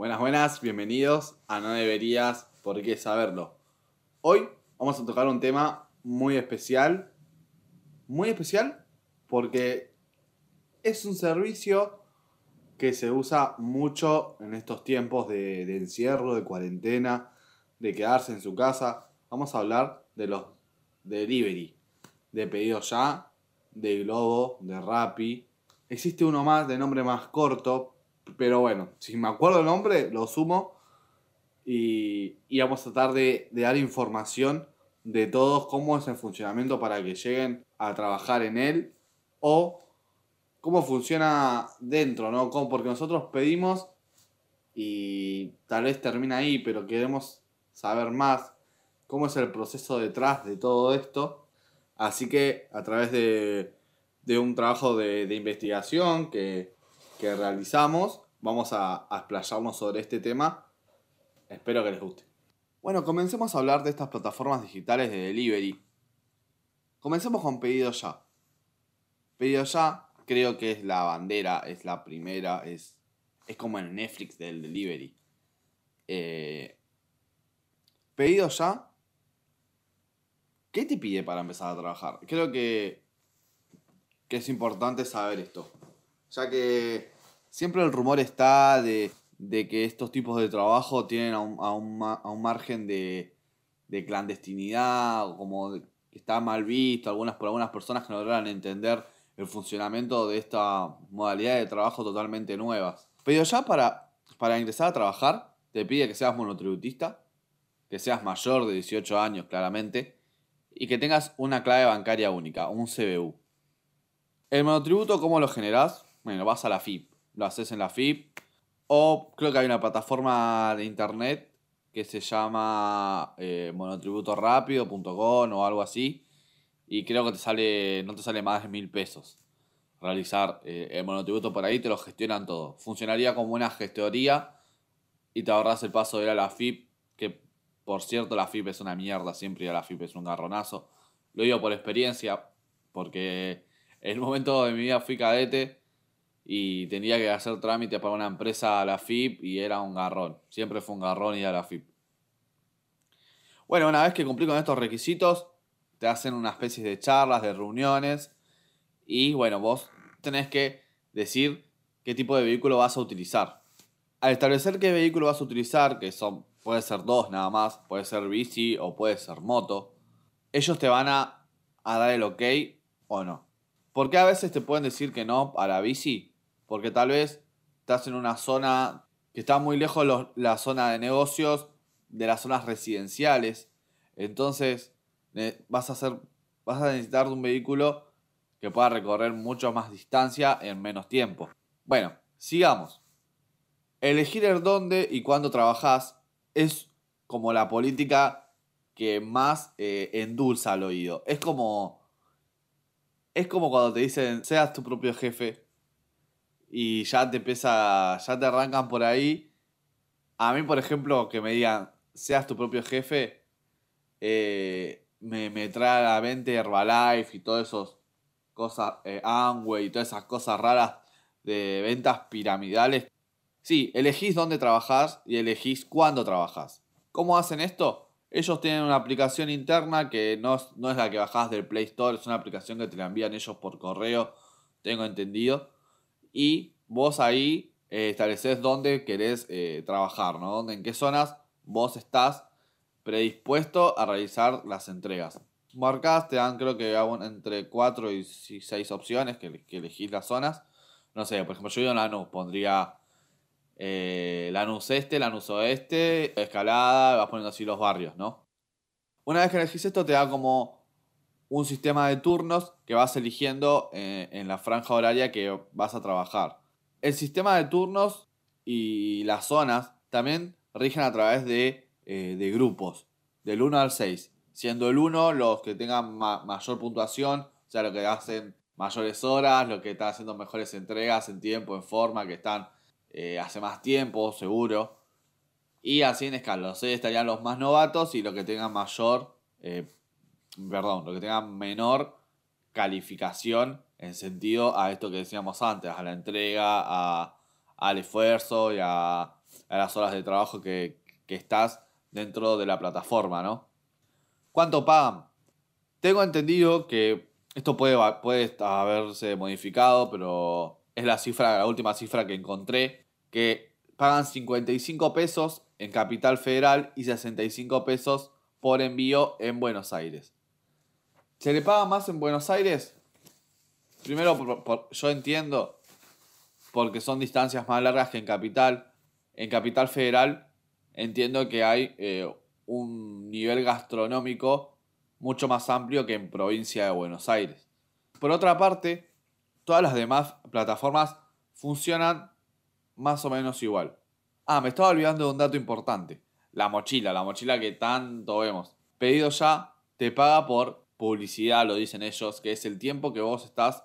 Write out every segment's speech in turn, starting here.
Buenas, buenas, bienvenidos a No Deberías Por qué Saberlo. Hoy vamos a tocar un tema muy especial. Muy especial porque es un servicio que se usa mucho en estos tiempos de, encierro, de cuarentena, de quedarse en su casa. Vamos a hablar de los delivery, de pedido ya, de Globo, de Rappi. Existe uno más de nombre más corto, pero bueno, si me acuerdo el nombre, lo sumo. Y, y vamos a tratar de, dar información de todos cómo es el funcionamiento para que lleguen a trabajar en él o cómo funciona dentro, ¿no? Cómo- Porque nosotros pedimos y tal vez termina ahí, pero queremos saber más cómo es el proceso detrás de todo esto. Así que a través de, de un trabajo de, de investigación que, que realizamos, vamos a, a explayarnos sobre este tema. Espero que les guste. Bueno, comencemos a hablar de estas plataformas digitales de delivery. Comencemos con Pedido Ya. Pedido Ya creo que es la bandera, es la primera, es, es como el Netflix del delivery. Eh, Pedido Ya. ¿Qué te pide para empezar a trabajar? Creo que, que es importante saber esto. Ya que siempre el rumor está de, de que estos tipos de trabajo tienen a un, a un a un margen de, de clandestinidad, o como está mal visto algunas, por algunas personas que no logran entender el funcionamiento de esta modalidad de trabajo totalmente nuevas. Pero ya para, para ingresar a trabajar, te pide que seas monotributista, que seas mayor de 18 años claramente, y que tengas una clave bancaria única, un CBU. El monotributo, ¿cómo lo generás? Bueno, vas a la FIP, lo haces en la FIP, o creo que hay una plataforma de internet que se llama eh, monotributorápido.com o algo así, y creo que te sale, no te sale más de mil pesos realizar eh, el monotributo por ahí, te lo gestionan todo. Funcionaría como una gestoría y te ahorras el paso de ir a la FIP, que por cierto la FIP es una mierda, siempre ir a la FIP es un garronazo. Lo digo por experiencia, porque en un momento de mi vida fui cadete y tenía que hacer trámite para una empresa a la FIP y era un garrón. Siempre fue un garrón ir a la FIP. Bueno, una vez que cumplí con estos requisitos, te hacen una especie de charlas, de reuniones y bueno, vos tenés que decir qué tipo de vehículo vas a utilizar. Al establecer qué vehículo vas a utilizar, que son, puede ser dos nada más, puede ser bici o puede ser moto, ellos te van a, a dar el ok o no. ¿Por qué a veces te pueden decir que no a la bici? Porque tal vez estás en una zona que está muy lejos los- la zona de negocios de las zonas residenciales. Entonces vas a hacer, vas a necesitar un vehículo que pueda recorrer mucho más distancia en menos tiempo. Bueno, sigamos. Elegir el dónde y cuándo trabajás es como la política que más eh, endulza al oído. Es como. Es como cuando te dicen seas tu propio jefe y ya te empieza. ya te arrancan por ahí. A mí, por ejemplo, que me digan seas tu propio jefe, eh, me, me trae a la mente Herbalife y todas esas cosas, eh, y todas esas cosas raras de ventas piramidales. Sí, elegís dónde trabajás y elegís cuándo trabajás. ¿Cómo hacen esto? Ellos tienen una aplicación interna que no no es la que bajás del Play Store, es una aplicación que te la envían ellos por correo, tengo entendido. Y vos ahí eh, estableces dónde querés eh, trabajar, ¿no? Dónde, en qué zonas vos estás predispuesto a realizar las entregas. Marcás, te dan creo que entre 4 y 6 opciones que, que elegís las zonas. No sé, por ejemplo, yo en Lanús, pondría eh, Lanús Este, Lanús Oeste, Escalada, vas poniendo así los barrios, ¿no? Una vez que elegís esto, te da como un sistema de turnos que vas eligiendo eh, en la franja horaria que vas a trabajar. El sistema de turnos y las zonas también rigen a través de, eh, de grupos, del 1 al 6. Siendo el 1 los que tengan ma- mayor puntuación, o sea, los que hacen mayores horas, los que están haciendo mejores entregas en tiempo, en forma, que están eh, hace más tiempo, seguro. Y así en escala, los 6 estarían los más novatos y los que tengan mayor, perdón, los que tengan menor calificación en sentido a esto que decíamos antes, a la entrega, a, al esfuerzo y a, a las horas de trabajo que, que estás dentro de la plataforma, ¿no? ¿Cuánto pagan? Tengo entendido que esto puede, puede haberse modificado, pero es la cifra, la última cifra que encontré, que pagan 55 pesos en Capital Federal y 65 pesos por envío en Buenos Aires. ¿Se le paga más en Buenos Aires? Primero, yo entiendo, porque son distancias más largas que en Capital. En Capital Federal entiendo que hay eh, un nivel gastronómico mucho más amplio que en provincia de Buenos Aires. Por otra parte, todas las demás plataformas funcionan más o menos igual. Ah, me estaba olvidando de un dato importante. La mochila, la mochila que tanto vemos. Pedido ya, te paga por publicidad, lo dicen ellos, que es el tiempo que vos estás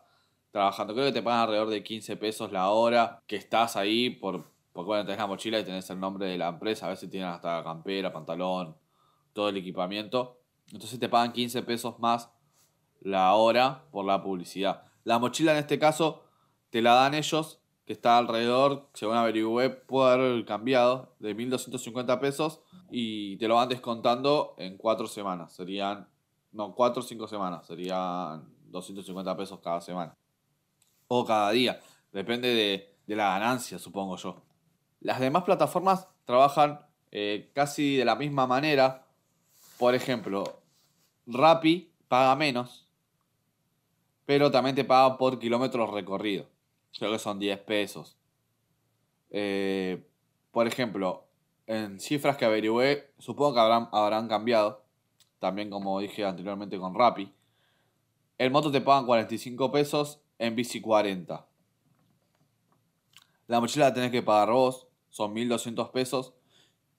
trabajando. Creo que te pagan alrededor de 15 pesos la hora que estás ahí por, porque bueno, tenés la mochila y tenés el nombre de la empresa, a veces tienen hasta campera, pantalón, todo el equipamiento. Entonces te pagan 15 pesos más la hora por la publicidad. La mochila en este caso te la dan ellos, que está alrededor, según averigüé, puede haber cambiado de 1.250 pesos y te lo van descontando en 4 semanas. Serían no, 4 o 5 semanas. Serían 250 pesos cada semana. O cada día. Depende de, la ganancia, supongo yo. Las demás plataformas trabajan eh, casi de la misma manera. Por ejemplo, Rappi paga menos. Pero también te paga por kilómetros recorridos. Creo que son 10 pesos. Eh, por ejemplo, en cifras que averigüé, supongo que habrán, habrán cambiado también como dije anteriormente con Rappi. El moto te pagan 45 pesos, en bici 40. La mochila la tenés que pagar vos, son 1200 pesos.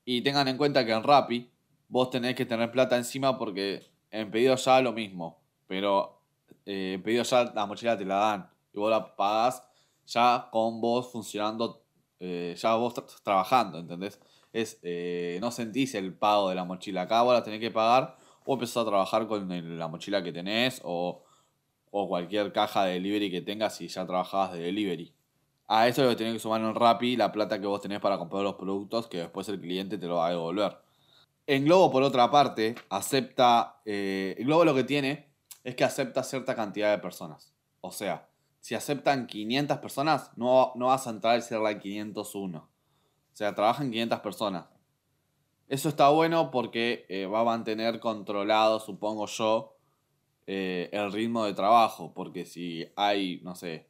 Y tengan en cuenta que en Rappi vos tenés que tener plata encima porque en pedido ya lo mismo. Pero eh, en pedido ya la mochila te la dan y vos la pagás ya con vos funcionando, eh, ya vos trabajando, ¿entendés? Es, eh, no sentís el pago de la mochila. Acá vos la tenés que pagar o empezar a trabajar con la mochila que tenés o, cualquier caja de delivery que tengas si ya trabajabas de delivery. A eso lo que tenés que sumar en Rappi la plata que vos tenés para comprar los productos que después el cliente te lo va a devolver. En Globo, por otra parte, acepta. Eh, Globo lo que tiene es que acepta cierta cantidad de personas. O sea, si aceptan 500 personas, no, no vas a entrar y ser la 501. O sea, trabajan 500 personas. Eso está bueno porque eh, va a mantener controlado, supongo yo, eh, el ritmo de trabajo. Porque si hay, no sé,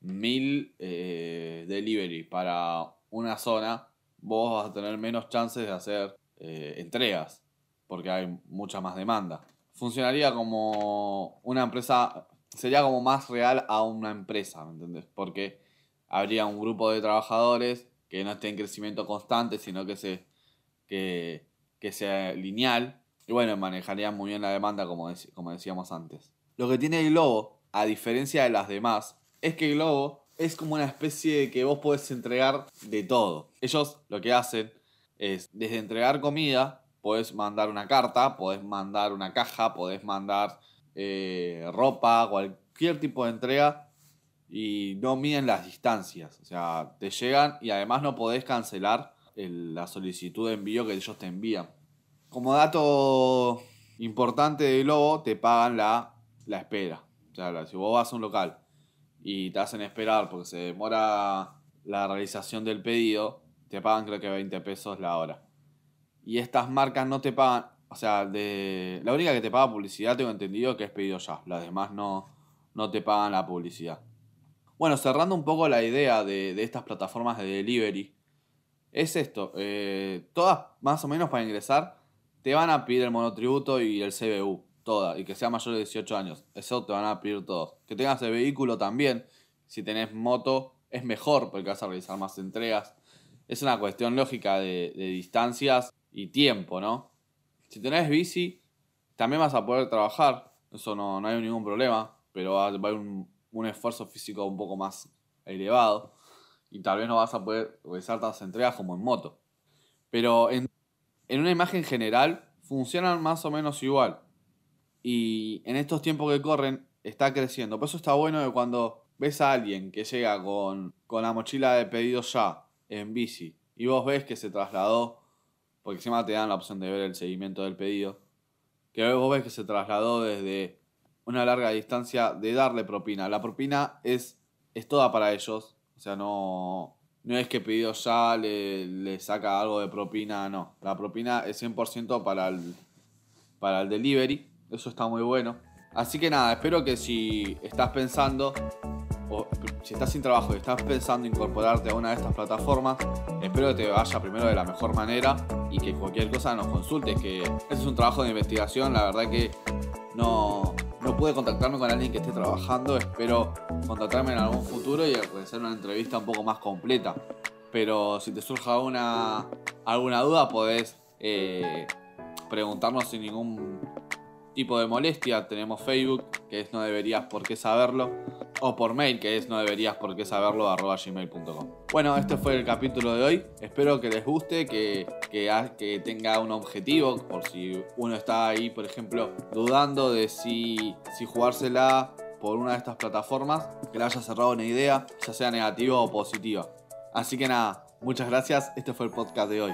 mil eh, delivery para una zona, vos vas a tener menos chances de hacer entregas. Porque hay mucha más demanda. Funcionaría como una empresa, sería como más real a una empresa, ¿me entendés? Porque habría un grupo de trabajadores que no esté en crecimiento constante, sino que se que, sea lineal. Y bueno, manejaría muy bien la demanda, como, como decíamos antes. Lo que tiene Globo, a diferencia de las demás, es que Globo es como una especie de que vos podés entregar de todo. Ellos lo que hacen es, desde entregar comida, podés mandar una carta, podés mandar una caja, podés mandar eh, ropa, cualquier tipo de entrega y no miden las distancias. O sea, te llegan y además no podés cancelar la solicitud de envío que ellos te envían. Como dato importante de Globo, te pagan la, la espera. O sea, si vos vas a un local y te hacen esperar porque se demora la realización del pedido, te pagan creo que 20 pesos la hora. Y estas marcas no te pagan, o sea, de, la única que te paga publicidad tengo entendido que es pedido ya, las demás no, no te pagan la publicidad. Bueno, cerrando un poco la idea de, de estas plataformas de delivery, es esto. Eh, todas, más o menos para ingresar, te van a pedir el monotributo y el CBU. Todas. Y que sea mayor de 18 años. Eso te van a pedir todos. Que tengas el vehículo también. Si tenés moto, es mejor porque vas a realizar más entregas. Es una cuestión lógica de, distancias y tiempo, ¿no? Si tenés bici, también vas a poder trabajar. Eso no, no hay ningún problema. Pero va, a haber un, un esfuerzo físico un poco más elevado y tal vez no vas a poder realizar tantas entregas como en moto. Pero en, una imagen general funcionan más o menos igual. Y en estos tiempos que corren está creciendo. Por eso está bueno que cuando ves a alguien que llega con, con la mochila de pedido ya en bici y vos ves que se trasladó, porque encima te dan la opción de ver el seguimiento del pedido, que vos ves que se trasladó desde una larga distancia de darle propina. La propina es, es toda para ellos, sea, no, no es que pedido ya le, le saca algo de propina, no. La propina es 100% para el, para el delivery, eso está muy bueno. Así que nada, espero que si estás pensando, o si estás sin trabajo y estás pensando incorporarte a una de estas plataformas, espero que te vaya primero de la mejor manera y que cualquier cosa nos consultes, que este es un trabajo de investigación, la verdad que no pude contactarme con alguien que esté trabajando, espero contactarme en algún futuro y hacer una entrevista un poco más completa. Pero si te surja alguna, alguna duda, podés eh, preguntarnos sin ningún tipo de molestia. Tenemos Facebook, que es no deberías por qué saberlo, o por mail, que es no deberías por qué saberlo, arroba gmail.com. Bueno, este fue el capítulo de hoy. Espero que les guste, que, que, tenga un objetivo, por si uno está ahí, por ejemplo, dudando de si, si jugársela por una de estas plataformas, que le haya cerrado una idea, ya sea negativa o positiva. Así que nada, muchas gracias. Este fue el podcast de hoy.